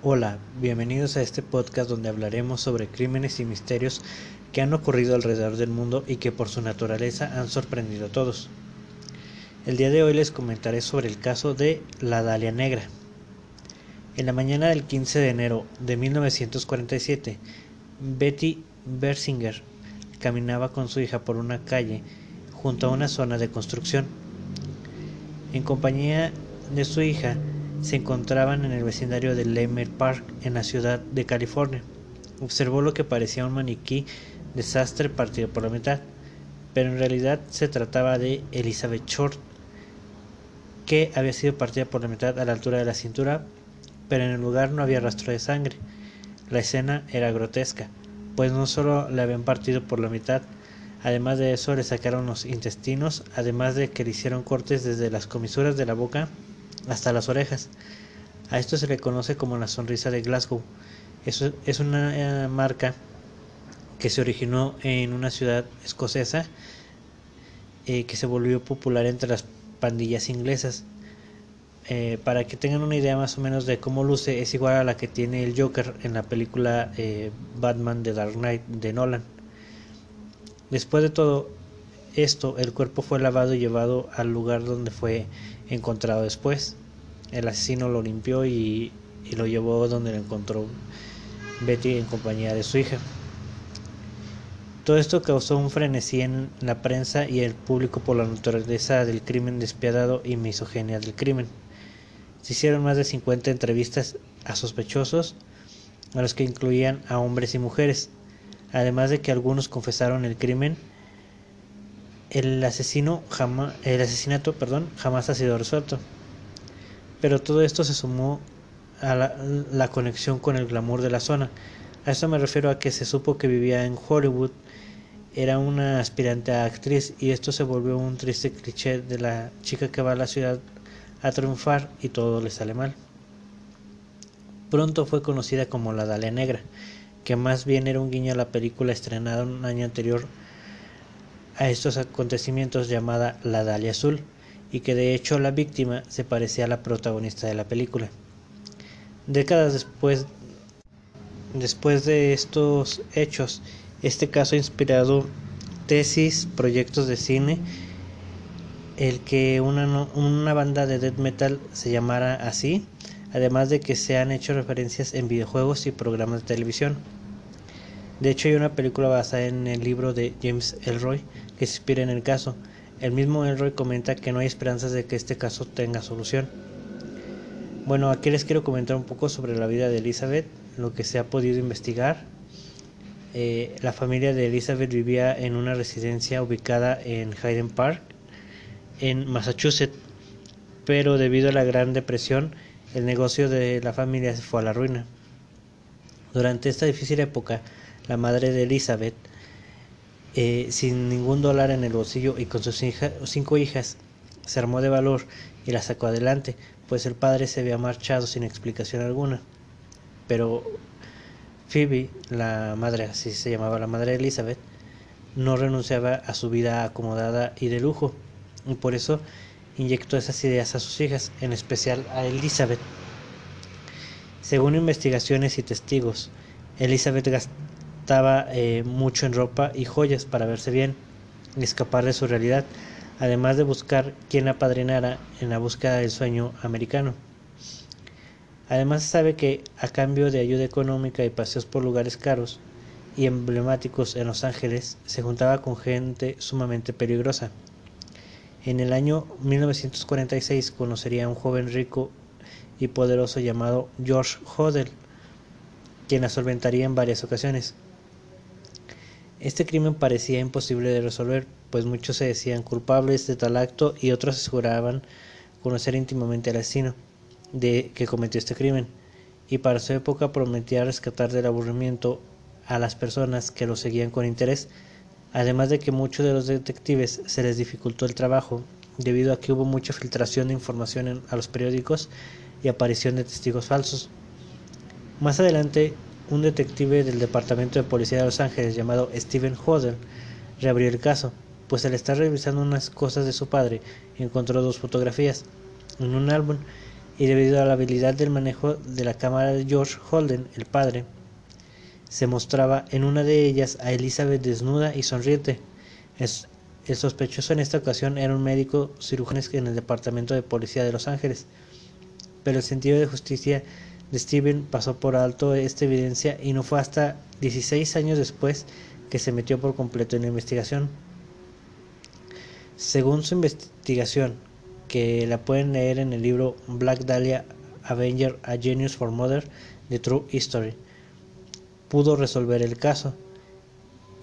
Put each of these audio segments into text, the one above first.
Hola, bienvenidos a este podcast donde hablaremos sobre crímenes y misterios que han ocurrido alrededor del mundo y que por su naturaleza han sorprendido a todos. El día de hoy les comentaré sobre el caso de la Dalia Negra. En la mañana del 15 de enero de 1947, Betty Bersinger caminaba con su hija por una calle junto a una zona de construcción. En compañía de su hija, se encontraban en el vecindario de Leimert Park, en la ciudad de California. Observó lo que parecía un maniquí desastre partido por la mitad, pero en realidad se trataba de Elizabeth Short, que había sido partida por la mitad a la altura de la cintura, pero en el lugar no había rastro de sangre. La escena era grotesca, pues no solo le habían partido por la mitad, además de eso le sacaron los intestinos, además de que le hicieron cortes desde las comisuras de la boca hasta las orejas. A esto se le conoce como la sonrisa de Glasgow. Es una eh, marca que se originó en una ciudad escocesa eh, que se volvió popular entre las pandillas inglesas. Eh, para que tengan una idea más o menos de cómo luce, es igual a la que tiene el Joker en la película Batman de Dark Knight de Nolan. Después de todo esto, el cuerpo fue lavado y llevado al lugar donde fue encontrado después. El asesino lo limpió y, lo llevó donde lo encontró Betty en compañía de su hija. Todo esto causó un frenesí en la prensa y el público por la naturaleza del crimen despiadado y misoginia del crimen. Se hicieron más de 50 entrevistas a sospechosos, a los que incluían a hombres y mujeres, además de que algunos confesaron el crimen el asesino jamás, el asesinato, perdón, jamás ha sido resuelto. Pero todo esto se sumó a la, conexión con el glamour de la zona. A esto me refiero a que se supo que vivía en Hollywood, era una aspirante a actriz y esto se volvió un triste cliché de la chica que va a la ciudad a triunfar y todo le sale mal. Pronto fue conocida como la Dalia Negra, que más bien era un guiño a la película estrenada un año anterior a estos acontecimientos llamada la Dalia Azul y que de hecho la víctima se parecía a la protagonista de la película. Décadas después, después de estos hechos, este caso ha inspirado tesis, proyectos de cine, el que una, una banda de death metal se llamara así, además de que se han hecho referencias en videojuegos y programas de televisión. De hecho, hay una película basada en el libro de James Elroy que se inspira en el caso. El mismo Elroy comenta que no hay esperanzas de que este caso tenga solución. Bueno, aquí les quiero comentar un poco sobre la vida de Elizabeth, lo que se ha podido investigar. Eh, la familia de Elizabeth vivía en una residencia ubicada en Hayden Park, en Massachusetts, pero debido a la Gran Depresión, el negocio de la familia se fue a la ruina. Durante esta difícil época, la madre de Elizabeth, eh, sin ningún dólar en el bolsillo y con sus cinco hijas, se armó de valor y la sacó adelante, pues el padre se había marchado sin explicación alguna. Pero Phoebe, la madre, así se llamaba la madre de Elizabeth, no renunciaba a su vida acomodada y de lujo, y por eso inyectó esas ideas a sus hijas, en especial a Elizabeth. Según investigaciones y testigos, Elizabeth gastaba eh, mucho en ropa y joyas para verse bien y escapar de su realidad, además de buscar quien la padrinara en la búsqueda del sueño americano. Además se sabe que a cambio de ayuda económica y paseos por lugares caros y emblemáticos en Los Ángeles, se juntaba con gente sumamente peligrosa. En el año 1946 conocería a un joven rico y poderoso llamado George Hodel, quien la solventaría en varias ocasiones. Este crimen parecía imposible de resolver, pues muchos se decían culpables de tal acto y otros aseguraban conocer íntimamente al asesino de que cometió este crimen, y para su época prometía rescatar del aburrimiento a las personas que lo seguían con interés, además de que muchos de los detectives se les dificultó el trabajo debido a que hubo mucha filtración de información a los periódicos y aparición de testigos falsos. Más adelante un detective del Departamento de Policía de Los Ángeles llamado Steven Hodder reabrió el caso, pues al estar revisando unas cosas de su padre encontró dos fotografías en un álbum y debido a la habilidad del manejo de la cámara de George Holden, el padre, se mostraba en una de ellas a Elizabeth desnuda y sonriente. el sospechoso en esta ocasión era un médico cirujano en el Departamento de Policía de Los Ángeles, pero el sentido de justicia Steven pasó por alto esta evidencia y no fue hasta 16 años después que se metió por completo en la investigación. Según su investigación, que la pueden leer en el libro Black Dahlia Avenger A Genius for Mother, The True History, pudo resolver el caso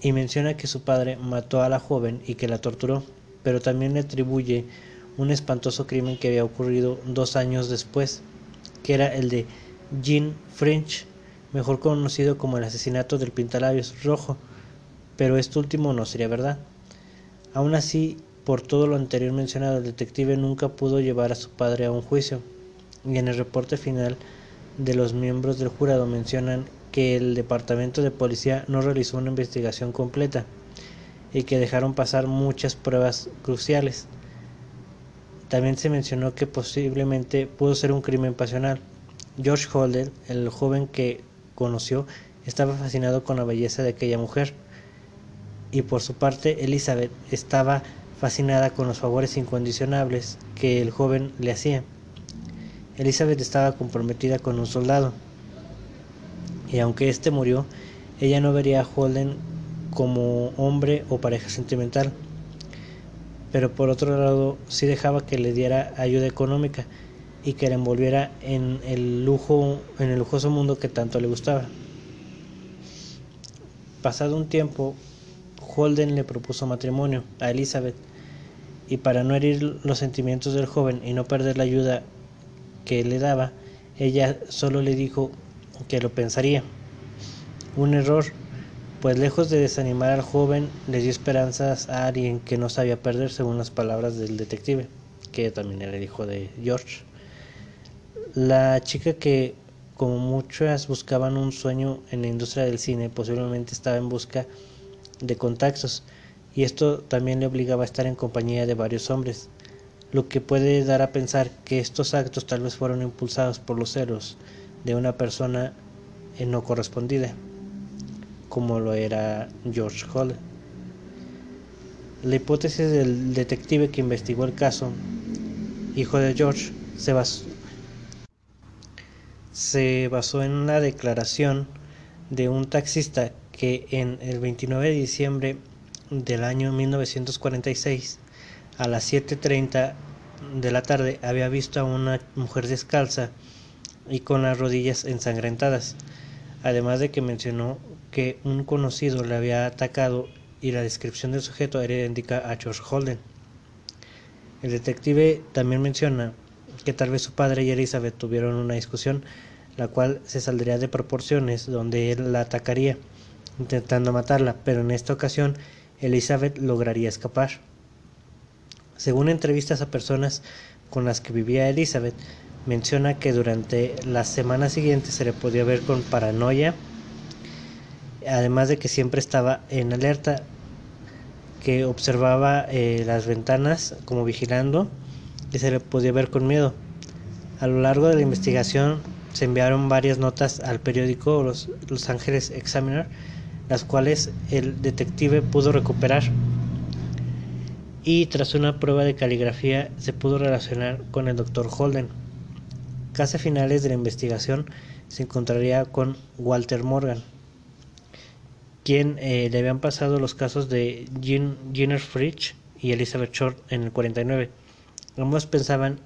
y menciona que su padre mató a la joven y que la torturó, pero también le atribuye un espantoso crimen que había ocurrido dos años después, que era el de Jean French, mejor conocido como el asesinato del pintalabios rojo, pero esto último no sería verdad. Aún así, por todo lo anterior mencionado, el detective nunca pudo llevar a su padre a un juicio, y en el reporte final de los miembros del jurado mencionan que el departamento de policía no realizó una investigación completa y que dejaron pasar muchas pruebas cruciales. También se mencionó que posiblemente pudo ser un crimen pasional. George Holden, el joven que conoció, estaba fascinado con la belleza de aquella mujer. Y por su parte Elizabeth estaba fascinada con los favores incondicionables que el joven le hacía. Elizabeth estaba comprometida con un soldado. Y aunque éste murió, ella no vería a Holden como hombre o pareja sentimental, pero por otro lado sí dejaba que le diera ayuda económica y que la envolviera en el lujo en el lujoso mundo que tanto le gustaba. Pasado un tiempo, Holden le propuso matrimonio a Elizabeth y para no herir los sentimientos del joven y no perder la ayuda que le daba, ella solo le dijo que lo pensaría. Un error, pues lejos de desanimar al joven, le dio esperanzas a alguien que no sabía perder, según las palabras del detective, que también era el hijo de George. La chica que, como muchas buscaban un sueño en la industria del cine, posiblemente estaba en busca de contactos, y esto también le obligaba a estar en compañía de varios hombres, lo que puede dar a pensar que estos actos tal vez fueron impulsados por los celos de una persona no correspondida, como lo era George Hall. La hipótesis del detective que investigó el caso, hijo de George, se basó, se basó en una declaración de un taxista que en el 29 de diciembre del año 1946 a las 7.30 de la tarde había visto a una mujer descalza y con las rodillas ensangrentadas, además de que mencionó que un conocido le había atacado y la descripción del sujeto era idéntica a George Holden. El detective también menciona que tal vez su padre y Elizabeth tuvieron una discusión, la cual se saldría de proporciones, donde él la atacaría, intentando matarla, pero en esta ocasión Elizabeth lograría escapar. Según entrevistas a personas con las que vivía Elizabeth, menciona que durante las semanas siguientes se le podía ver con paranoia, además de que siempre estaba en alerta, que observaba eh, las ventanas como vigilando y se le podía ver con miedo. A lo largo de la investigación se enviaron varias notas al periódico Los, Los Ángeles Examiner, las cuales el detective pudo recuperar y tras una prueba de caligrafía se pudo relacionar con el Dr. Holden. Casi a finales de la investigación se encontraría con Walter Morgan, quien eh, le habían pasado los casos de Jean, Jenner y Elizabeth Short en el 49. Ambos pensaban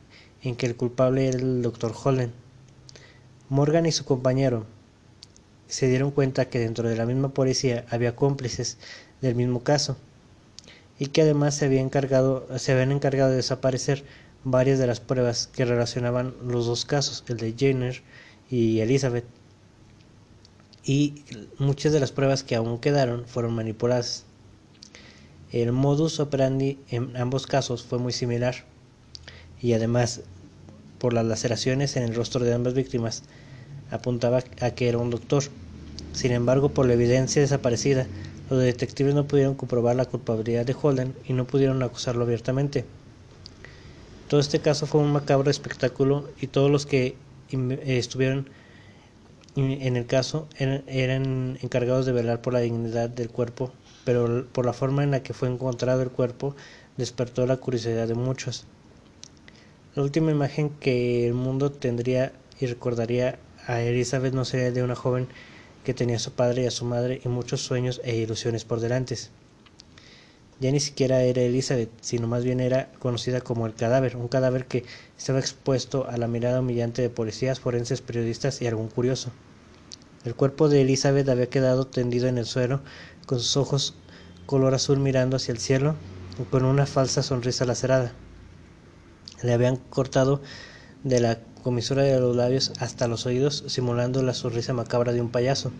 en que el culpable era el Dr. Holden. Morgan y su compañero se dieron cuenta que dentro de la misma policía había cómplices del mismo caso y que además se, se habían encargado de desaparecer varias de las pruebas que relacionaban los dos casos, el de Jenner y Elizabeth. Y muchas de las pruebas que aún quedaron fueron manipuladas. El modus operandi en ambos casos fue muy similar y además por las laceraciones en el rostro de ambas víctimas apuntaba a que era un doctor. Sin embargo, por la evidencia desaparecida, los detectives no pudieron comprobar la culpabilidad de Holden y no pudieron acusarlo abiertamente. Todo este caso fue un macabro espectáculo y todos los que estuvieron en el caso eran encargados de velar por la dignidad del cuerpo, pero por la forma en la que fue encontrado el cuerpo despertó la curiosidad de muchos. La última imagen que el mundo tendría y recordaría a Elizabeth no sería de una joven que tenía a su padre y a su madre y muchos sueños e ilusiones por delante. Ya ni siquiera era Elizabeth, sino más bien era conocida como el cadáver, un cadáver que estaba expuesto a la mirada humillante de policías, forenses, periodistas y algún curioso. El cuerpo de Elizabeth había quedado tendido en el suelo, con sus ojos color azul mirando hacia el cielo, y con una falsa sonrisa lacerada. Le habían cortado de la comisura de los labios hasta los oídos, simulando la sonrisa macabra de un payaso.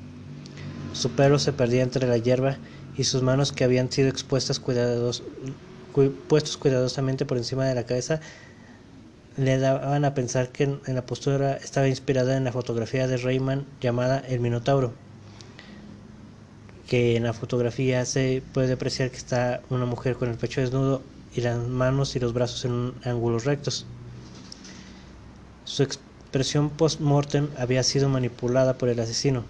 Su pelo se perdía entre la hierba y sus manos, que habían sido expuestas cuidados, puestos cuidadosamente por encima de la cabeza, le daban a pensar que en la postura estaba inspirada en la fotografía de Rayman llamada El Minotauro, que en la fotografía se puede apreciar que está una mujer con el pecho desnudo y las manos y los brazos en ángulos rectos. Su expresión post-mortem había sido manipulada por el asesino,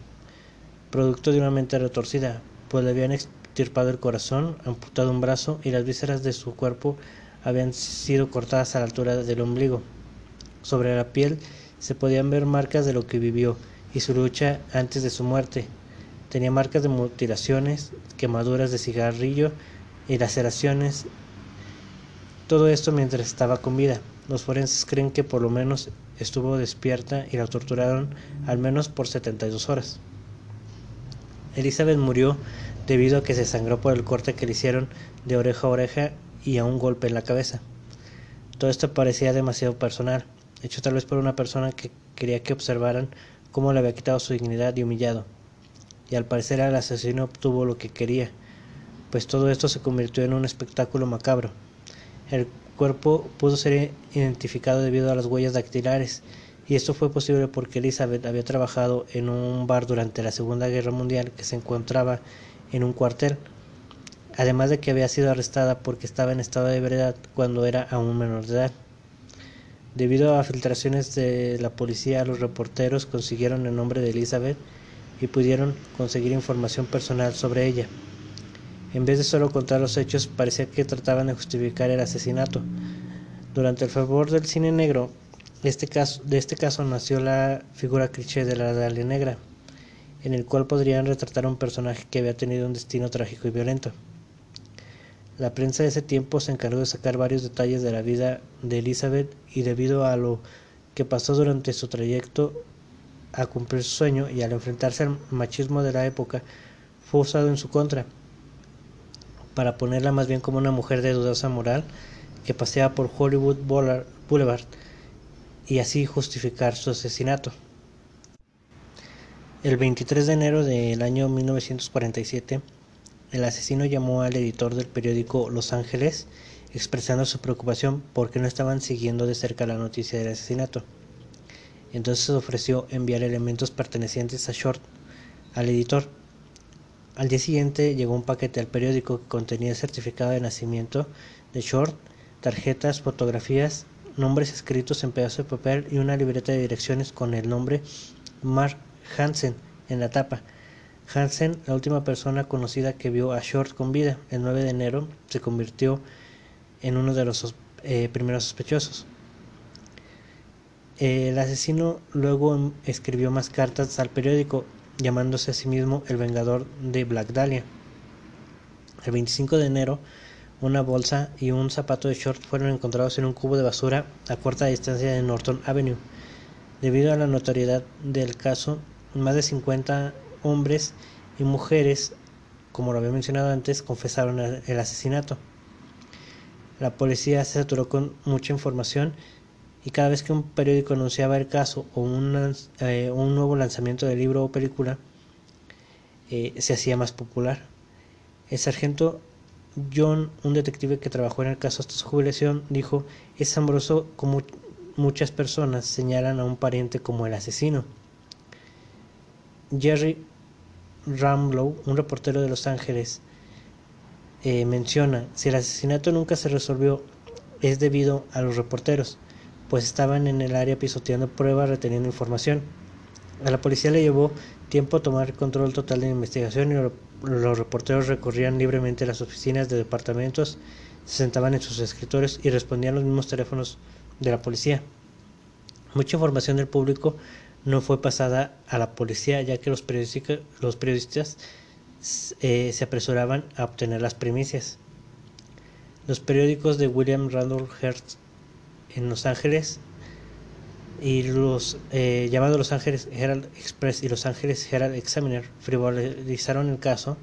producto de una mente retorcida, pues le habían extirpado el corazón, amputado un brazo y las vísceras de su cuerpo habían sido cortadas a la altura del ombligo. Sobre la piel se podían ver marcas de lo que vivió y su lucha antes de su muerte. Tenía marcas de mutilaciones, quemaduras de cigarrillo y laceraciones. Todo esto mientras estaba con vida. Los forenses creen que por lo menos estuvo despierta y la torturaron al menos por 72 horas. Elizabeth murió debido a que se sangró por el corte que le hicieron de oreja a oreja y a un golpe en la cabeza. Todo esto parecía demasiado personal, hecho tal vez por una persona que quería que observaran cómo le había quitado su dignidad y humillado. Y al parecer el asesino obtuvo lo que quería, pues todo esto se convirtió en un espectáculo macabro. El cuerpo pudo ser identificado debido a las huellas dactilares, y esto fue posible porque Elizabeth había trabajado en un bar durante la Segunda Guerra Mundial que se encontraba en un cuartel, además de que había sido arrestada porque estaba en estado de ebriedad cuando era aún menor de edad. Debido a filtraciones de la policía, los reporteros consiguieron el nombre de Elizabeth y pudieron conseguir información personal sobre ella. En vez de solo contar los hechos, parecía que trataban de justificar el asesinato. Durante el favor del cine negro, este de este caso nació la figura cliché de la Dalia Negra, en el cual podrían retratar a un personaje que había tenido un destino trágico y violento. La prensa de ese tiempo se encargó de sacar varios detalles de la vida de Elizabeth y debido a lo que pasó durante su trayecto a cumplir su sueño y al enfrentarse al machismo de la época, fue usado en su contra para ponerla más bien como una mujer de dudosa moral que paseaba por Hollywood Boulevard y así justificar su asesinato. El 23 de enero del año 1947, el asesino llamó al editor del periódico Los Ángeles expresando su preocupación porque no estaban siguiendo de cerca la noticia del asesinato. Entonces ofreció enviar elementos pertenecientes a Short al editor al día siguiente llegó un paquete al periódico que contenía el certificado de nacimiento de Short, tarjetas, fotografías, nombres escritos en pedazo de papel y una libreta de direcciones con el nombre Mark Hansen en la tapa. Hansen, la última persona conocida que vio a Short con vida, el 9 de enero, se convirtió en uno de los eh, primeros sospechosos. El asesino luego escribió más cartas al periódico llamándose a sí mismo el Vengador de Black Dahlia. El 25 de enero, una bolsa y un zapato de short fueron encontrados en un cubo de basura a corta distancia de Norton Avenue. Debido a la notoriedad del caso, más de 50 hombres y mujeres, como lo había mencionado antes, confesaron el asesinato. La policía se saturó con mucha información y cada vez que un periódico anunciaba el caso o un, eh, nuevo lanzamiento de libro o película, eh, se hacía más popular. El sargento John, un detective que trabajó en el caso hasta su jubilación, dijo, es asombroso como muchas personas señalan a un pariente como el asesino. Jerry Ramlow, un reportero de Los Ángeles, eh, menciona, si el asesinato nunca se resolvió, es debido a los reporteros, pues estaban en el área pisoteando pruebas, reteniendo información. A la policía le llevó tiempo tomar control total de la investigación y los reporteros recorrían libremente las oficinas de departamentos, se sentaban en sus escritorios y respondían los mismos teléfonos de la policía. Mucha información del público no fue pasada a la policía ya que los, los periodistas eh, se apresuraban a obtener las primicias. Los periódicos de William Randolph Hearst en Los Ángeles y los eh, llamados Los Ángeles Herald Express y Los Ángeles Herald Examiner frivolizaron el caso.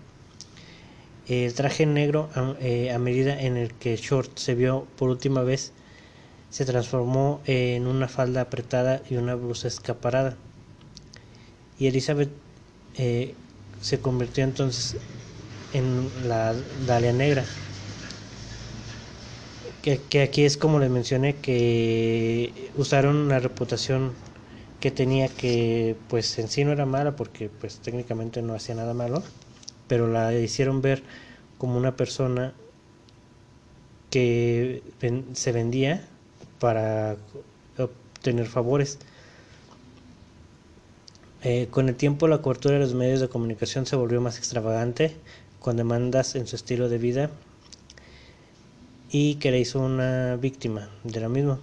El traje negro eh, a medida en el que Short se vio por última vez se transformó en una falda apretada y una blusa escaparada. Y Elizabeth eh, se convirtió entonces en la Dalia Negra que, aquí es como les mencioné que usaron la reputación que tenía que pues en sí no era mala porque pues técnicamente no hacía nada malo pero la hicieron ver como una persona que se vendía para obtener favores. Eh, con el tiempo la cobertura de los medios de comunicación se volvió más extravagante con demandas en su estilo de vida y que le hizo una víctima de la misma.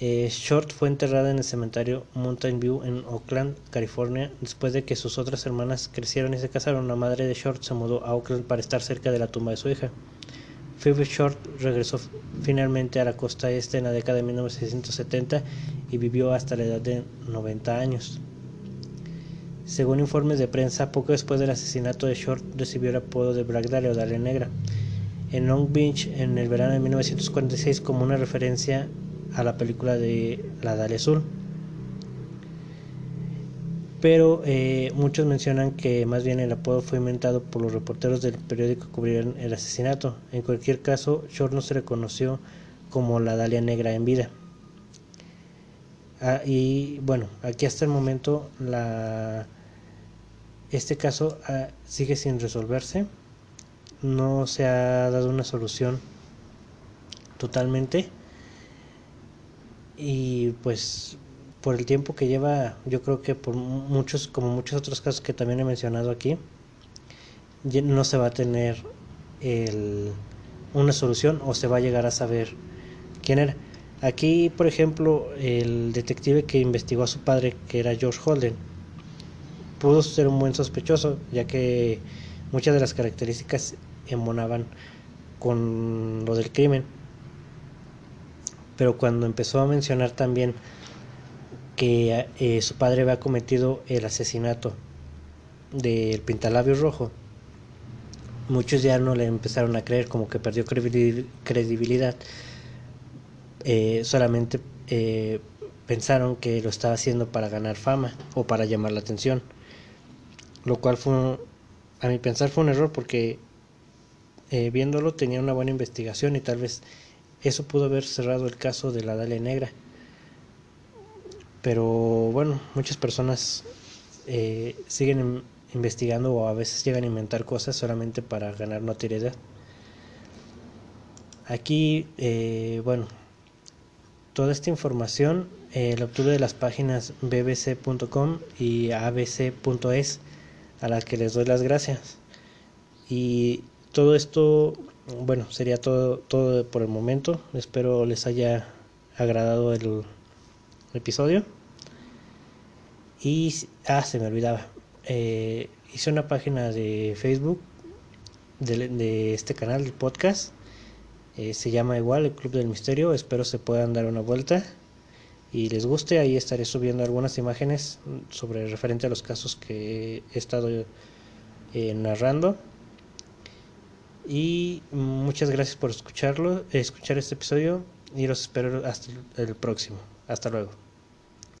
Eh, Short fue enterrada en el cementerio Mountain View en Oakland, California, después de que sus otras hermanas crecieron y se casaron. La madre de Short se mudó a Oakland para estar cerca de la tumba de su hija. Phoebe Short regresó finalmente a la costa este en la década de 1970 y vivió hasta la edad de 90 años. Según informes de prensa, poco después del asesinato de Short recibió el apodo de Black Dahlia o Dahlia Negra en Long Beach en el verano de 1946 como una referencia a la película de La Dalia Azul. Pero eh, muchos mencionan que más bien el apodo fue inventado por los reporteros del periódico que cubrieron el asesinato. En cualquier caso, Short no se reconoció como la Dalia Negra en vida. Ah, y bueno, aquí hasta el momento la, este caso ah, sigue sin resolverse no se ha dado una solución totalmente. Y pues por el tiempo que lleva yo creo que por muchos como muchos otros casos que también he mencionado aquí no se va a tener el, una solución o se va a llegar a saber quién era. Aquí por ejemplo el detective que investigó a su padre que era George Holden pudo ser un buen sospechoso ya que muchas de las características emonaban con lo del crimen. Pero cuando empezó a mencionar también que eh, su padre había cometido el asesinato del pintalabio rojo, muchos ya no le empezaron a creer, como que perdió credibilidad. Eh, solamente eh, pensaron que lo estaba haciendo para ganar fama o para llamar la atención. Lo cual fue, a mi pensar, fue un error porque eh, viéndolo tenía una buena investigación y tal vez eso pudo haber cerrado el caso de la Dalia Negra. Pero bueno, muchas personas eh, siguen investigando o a veces llegan a inventar cosas solamente para ganar notoriedad. Aquí, eh, bueno, toda esta información la obtuve de las páginas bbc.com y abc.es a las que les doy las gracias. Y todo esto, bueno, sería todo, todo por el momento. Espero les haya agradado el episodio. Y, ah, se me olvidaba. Eh, hice una página de Facebook de, este canal, del podcast. Eh, se llama igual el Club del Misterio. Espero se puedan dar una vuelta y les guste. Ahí estaré subiendo algunas imágenes sobre referente a los casos que he estado eh, narrando. Y muchas gracias por escucharlo, escuchar este episodio y los espero hasta el próximo. Hasta luego.